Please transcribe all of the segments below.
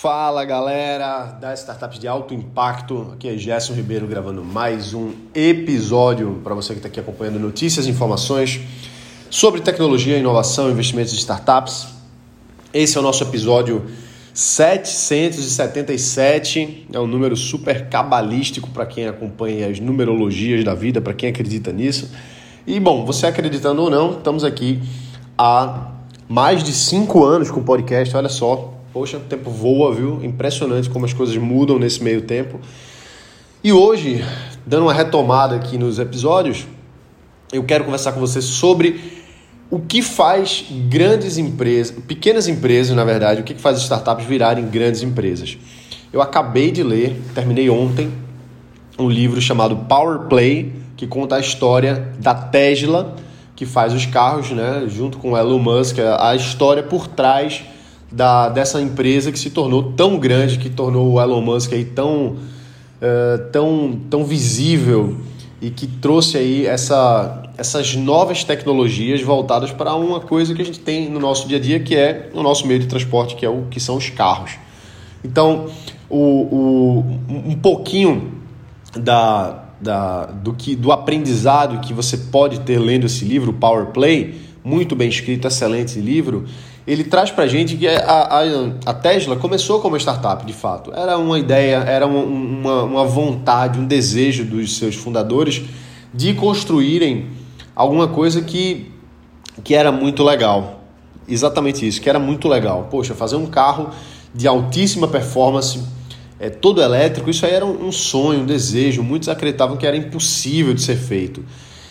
Fala galera das startups de alto impacto, aqui é Gerson Ribeiro gravando mais um episódio para você que está aqui acompanhando notícias e informações sobre tecnologia, inovação, investimentos em startups. Esse é o nosso episódio 777, é um número super cabalístico para quem acompanha as numerologias da vida, para quem acredita nisso. E bom, você acreditando ou não, estamos aqui há mais de cinco anos com o podcast, olha só, Poxa, o tempo voa, viu? Impressionante como as coisas mudam nesse meio tempo. E hoje, dando uma retomada aqui nos episódios, eu quero conversar com você sobre o que faz grandes empresas, pequenas empresas, na verdade, o que faz startups virarem grandes empresas. Eu acabei de ler, terminei ontem, um livro chamado Power Play, que conta a história da Tesla, que faz os carros, né, junto com Elon Musk, a história por trás da, dessa empresa que se tornou tão grande, que tornou o Elon Musk aí tão, uh, tão, tão visível e que trouxe aí essa, essas novas tecnologias voltadas para uma coisa que a gente tem no nosso dia a dia, que é o nosso meio de transporte, que, é o, que são os carros. Então, o, o, um pouquinho da, da, do, que, do aprendizado que você pode ter lendo esse livro, Power Play, muito bem escrito, excelente livro, ele traz para gente que a, a, a, Tesla começou como startup, de fato. Era uma ideia, era uma, uma vontade, um desejo dos seus fundadores de construírem alguma coisa que, que era muito legal. Exatamente isso, que era muito legal. Poxa, fazer um carro de altíssima performance, é, todo elétrico, isso aí era um, um sonho, um desejo. Muitos acreditavam que era impossível de ser feito.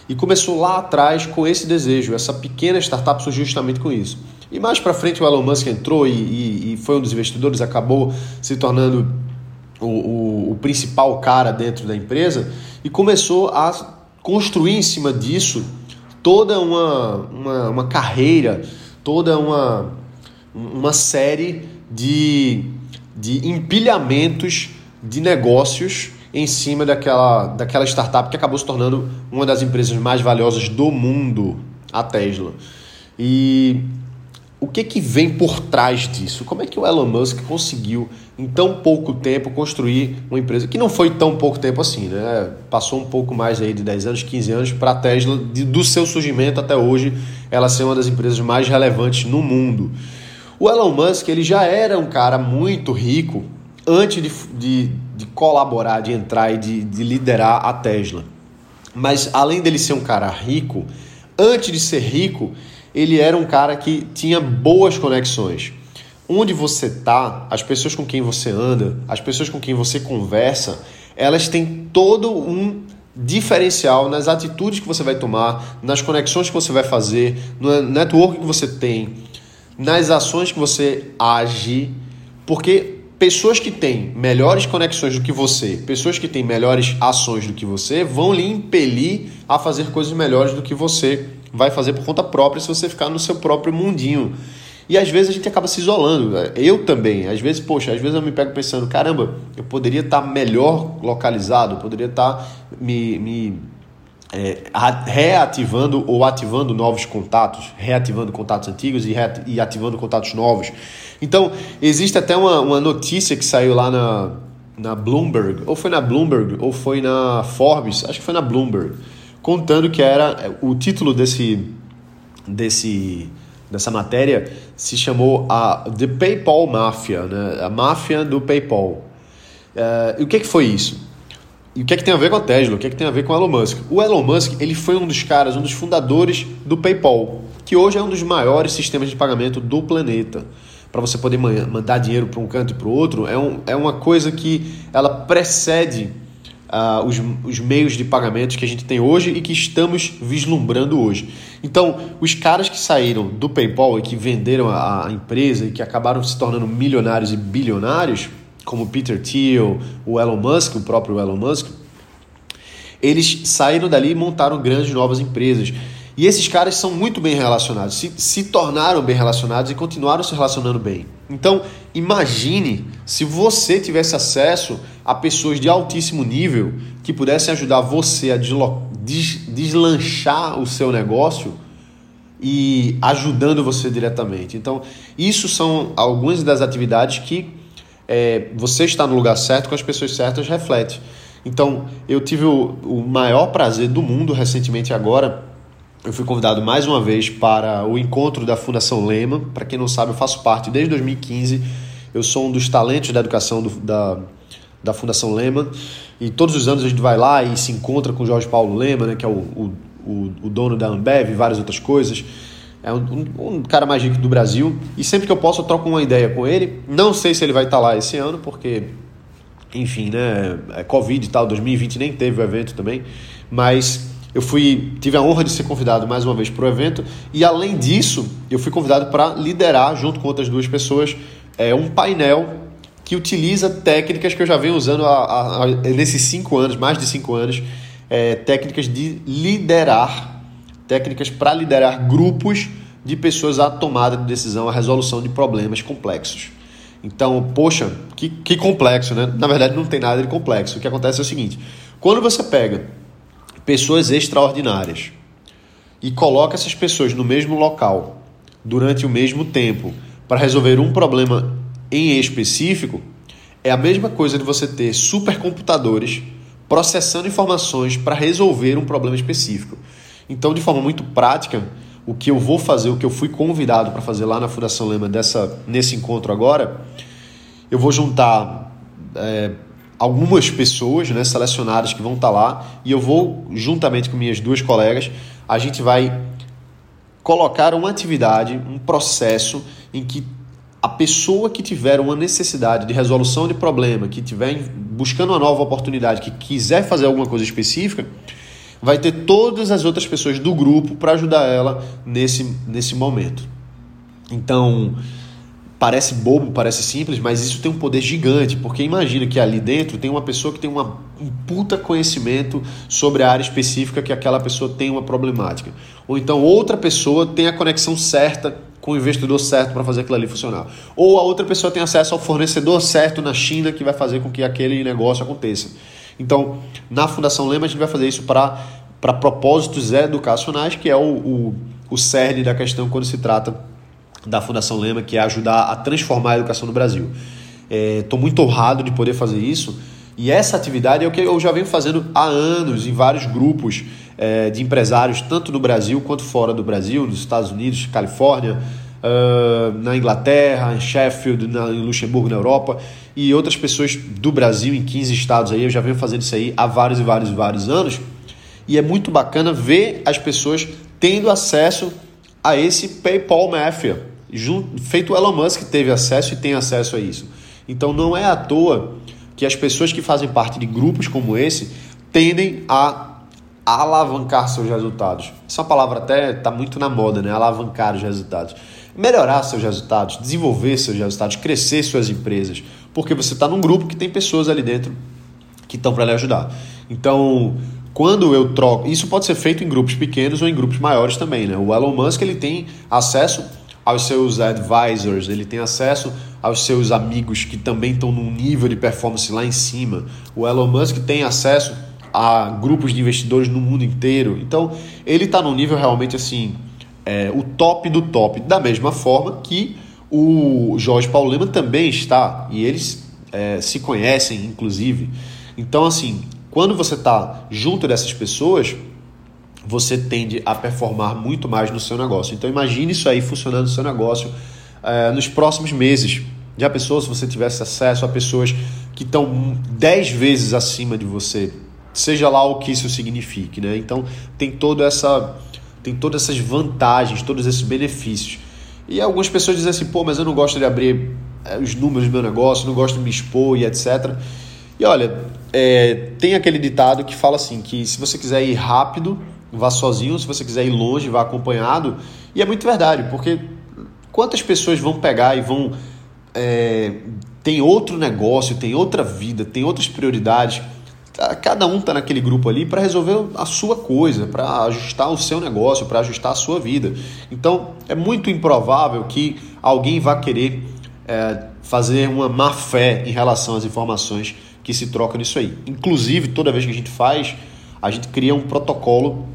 E começou lá atrás com esse desejo. Essa pequena startup surgiu justamente com isso. E mais para frente o Elon Musk entrou e, e, e, foi um dos investidores, acabou se tornando o, o, o principal cara dentro da empresa e começou a construir em cima disso toda uma, uma, uma carreira, toda uma, uma série de, de empilhamentos de negócios em cima daquela, daquela startup que acabou se tornando uma das empresas mais valiosas do mundo, a Tesla. E o que, que vem por trás disso? Como é que o Elon Musk conseguiu, em tão pouco tempo, construir uma empresa que não foi tão pouco tempo assim, né? Passou um pouco mais aí de 10 anos, 15 anos para a Tesla, de, do seu surgimento até hoje, ela ser uma das empresas mais relevantes no mundo. O Elon Musk ele já era um cara muito rico antes de, de, de colaborar, de entrar e de, de liderar a Tesla. Mas além dele ser um cara rico, antes de ser rico, ele era um cara que tinha boas conexões. Onde você tá, as pessoas com quem você anda, as pessoas com quem você conversa, elas têm todo um diferencial nas atitudes que você vai tomar, nas conexões que você vai fazer, no network que você tem, nas ações que você age, porque pessoas que têm melhores conexões do que você, pessoas que têm melhores ações do que você, vão lhe impelir a fazer coisas melhores do que você vai fazer por conta própria se você ficar no seu próprio mundinho. E às vezes a gente acaba se isolando. Eu também. Às vezes, poxa, às vezes eu me pego pensando, caramba, eu poderia estar melhor localizado, poderia estar me, me é, reativando ou ativando novos contatos, reativando contatos antigos e, e ativando contatos novos. Então, existe até uma, uma notícia que saiu lá na, na Bloomberg, ou foi na Bloomberg, ou foi na Forbes, acho que foi na Bloomberg, contando que era o título desse, desse dessa matéria se chamou a The PayPal Mafia, né? a máfia do PayPal. Uh, e o que, que foi isso? E o que, é que tem a ver com a Tesla? O que, é que tem a ver com o Elon Musk? O Elon Musk ele foi um dos caras, um dos fundadores do PayPal, que hoje é um dos maiores sistemas de pagamento do planeta. Para você poder mandar dinheiro para um canto e para o outro, é, um, é uma coisa que ela precede uh, os, os meios de pagamentos que a gente tem hoje e que estamos vislumbrando hoje. Então, os caras que saíram do PayPal e que venderam a, a empresa e que acabaram se tornando milionários e bilionários, como Peter Thiel, o Elon Musk, o próprio Elon Musk, eles saíram dali e montaram grandes novas empresas. E esses caras são muito bem relacionados, se, se tornaram bem relacionados e continuaram se relacionando bem. Então, imagine se você tivesse acesso a pessoas de altíssimo nível que pudessem ajudar você a des deslanchar o seu negócio e ajudando você diretamente. Então, isso são algumas das atividades que é, você está no lugar certo com as pessoas certas reflete. Então, eu tive o, o maior prazer do mundo recentemente agora. Eu fui convidado mais uma vez para o encontro da Fundação Lema. Para quem não sabe, eu faço parte desde 2015. Eu sou um dos talentos da educação do, da, da Fundação Lema. E todos os anos a gente vai lá e se encontra com o Jorge Paulo Lema, né, que é o, o, o, dono da Ambev e várias outras coisas. É um, um, um, cara mais rico do Brasil. E sempre que eu posso, eu troco uma ideia com ele. Não sei se ele vai estar lá esse ano, porque, enfim, né? É Covid e tal, 2020 nem teve o evento também. Mas eu fui tive a honra de ser convidado mais uma vez para o evento. E além disso, eu fui convidado para liderar, junto com outras duas pessoas, é, um painel que utiliza técnicas que eu já venho usando há, nesses cinco anos, mais de cinco anos, é, técnicas de liderar técnicas para liderar grupos de pessoas à tomada de decisão, à resolução de problemas complexos. Então, poxa, que, que complexo, né? Na verdade, não tem nada de complexo. O que acontece é o seguinte: quando você pega pessoas extraordinárias e coloca essas pessoas no mesmo local durante o mesmo tempo para resolver um problema em específico, é a mesma coisa de você ter supercomputadores processando informações para resolver um problema específico. Então, de forma muito prática, o que eu vou fazer, o que eu fui convidado para fazer lá na Fundação Lema dessa, nesse encontro agora, eu vou juntar é, algumas pessoas né, selecionadas que vão estar tá lá e eu vou, juntamente com minhas duas colegas, a gente vai colocar uma atividade, um processo em que a pessoa que tiver uma necessidade de resolução de problema, que estiver buscando uma nova oportunidade, que quiser fazer alguma coisa específica, vai ter todas as outras pessoas do grupo para ajudar ela nesse, nesse momento. Então, parece bobo, parece simples, mas isso tem um poder gigante, porque imagina que ali dentro tem uma pessoa que tem uma, um puta conhecimento sobre a área específica que aquela pessoa tem uma problemática. Ou então outra pessoa tem a conexão certa com o investidor certo para fazer aquilo ali funcionar. Ou a outra pessoa tem acesso ao fornecedor certo na China que vai fazer com que aquele negócio aconteça. Então, na Fundação Lema, a gente vai fazer isso para propósitos educacionais, que é o, o, o cerne da questão quando se trata da Fundação Lema, que é ajudar a transformar a educação no Brasil. Estou é, muito honrado de poder fazer isso. E essa atividade é o que eu já venho fazendo há anos em vários grupos é, de empresários, tanto no Brasil quanto fora do Brasil, nos Estados Unidos, Califórnia, uh, na Inglaterra, em Sheffield, na, em Luxemburgo, na Europa, e outras pessoas do Brasil em 15 estados aí. Eu já venho fazendo isso aí há vários e vários vários anos. E é muito bacana ver as pessoas tendo acesso a esse PayPal Mafia. Feito o Elon Musk teve acesso e tem acesso a isso. Então não é à toa que as pessoas que fazem parte de grupos como esse tendem a alavancar seus resultados. Essa palavra até está muito na moda, né? Alavancar os resultados melhorar seus resultados, desenvolver seus resultados, crescer suas empresas, porque você está num grupo que tem pessoas ali dentro que estão para lhe ajudar. Então, quando eu troco, isso pode ser feito em grupos pequenos ou em grupos maiores também, né? O Elon Musk ele tem acesso aos seus advisors, ele tem acesso aos seus amigos que também estão num nível de performance lá em cima. O Elon Musk tem acesso a grupos de investidores no mundo inteiro. Então, ele está num nível realmente assim é, o top do top, da mesma forma que o Jorge Paulo Lema também está, e eles é, se conhecem, inclusive. Então, assim, quando você está junto dessas pessoas, você tende a performar muito mais no seu negócio. Então, imagine isso aí funcionando no seu negócio é, nos próximos meses. Já pensou se você tivesse acesso a pessoas que estão 10 vezes acima de você, seja lá o que isso signifique, né? Então, tem toda essa tem todas essas vantagens, todos esses benefícios. E algumas pessoas dizem assim, pô, mas eu não gosto de abrir eh, os números do meu negócio, não gosto de me expor e etc. E olha, é, tem aquele ditado que fala assim, que se você quiser ir rápido, vá sozinho, se você quiser ir longe, vá acompanhado. E é muito verdade, porque quantas pessoas vão pegar e vão... É, tem outro negócio, tem outra vida, tem outras prioridades Tá, cada um está naquele grupo ali para resolver a sua coisa, para ajustar o seu negócio, para ajustar a sua vida. Então é muito improvável que alguém vá querer é, fazer uma má fé em relação às informações que se trocam nisso aí. Inclusive, toda vez que a gente faz, a gente cria um protocolo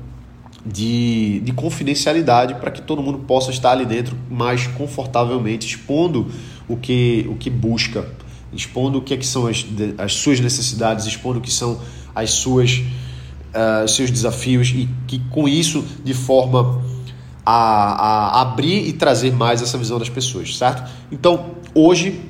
de, de confidencialidade para que todo mundo possa estar ali dentro mais confortavelmente, expondo o que, o que busca expondo o que, é que são as, as suas necessidades, expondo o que são as suas uh, seus desafios e que com isso de forma a, a abrir e trazer mais essa visão das pessoas, certo? Então hoje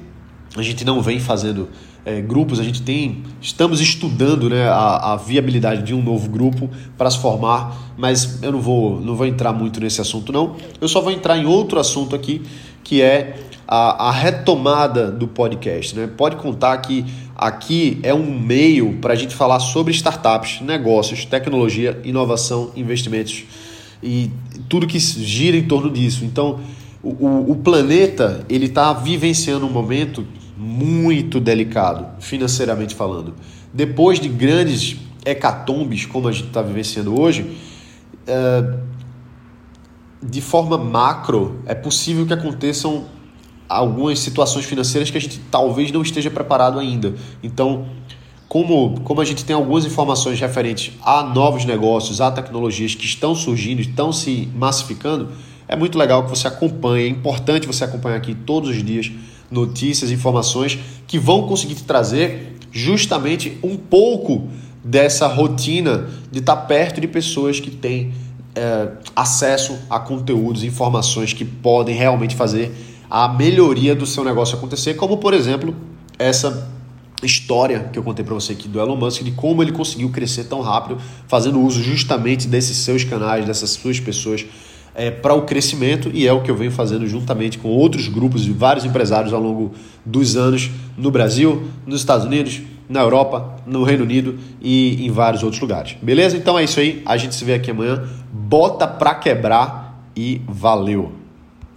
a gente não vem fazendo é, grupos, a gente tem, estamos estudando né, a, a viabilidade de um novo grupo para se formar, mas eu não vou, não vou entrar muito nesse assunto não. Eu só vou entrar em outro assunto aqui, que é a, a retomada do podcast. Né? Pode contar que aqui é um meio para a gente falar sobre startups, negócios, tecnologia, inovação, investimentos e tudo que gira em torno disso. Então, o, o planeta ele está vivenciando um momento muito delicado, financeiramente falando. Depois de grandes hecatombes, como a gente está vivenciando hoje, é, de forma macro, é possível que aconteçam algumas situações financeiras que a gente talvez não esteja preparado ainda. Então, como, como a gente tem algumas informações referentes a novos negócios, a tecnologias que estão surgindo, estão se massificando, é muito legal que você acompanhe, é importante você acompanhar aqui todos os dias notícias, informações que vão conseguir te trazer justamente um pouco dessa rotina de estar perto de pessoas que têm é, acesso a conteúdos, informações que podem realmente fazer a melhoria do seu negócio acontecer, como por exemplo essa história que eu contei para você aqui do Elon Musk de como ele conseguiu crescer tão rápido fazendo uso justamente desses seus canais, dessas suas pessoas é, para o crescimento e é o que eu venho fazendo juntamente com outros grupos e vários empresários ao longo dos anos no Brasil, nos Estados Unidos, na Europa, no Reino Unido e em vários outros lugares. Beleza? Então é isso aí. A gente se vê aqui amanhã. Bota pra quebrar e valeu!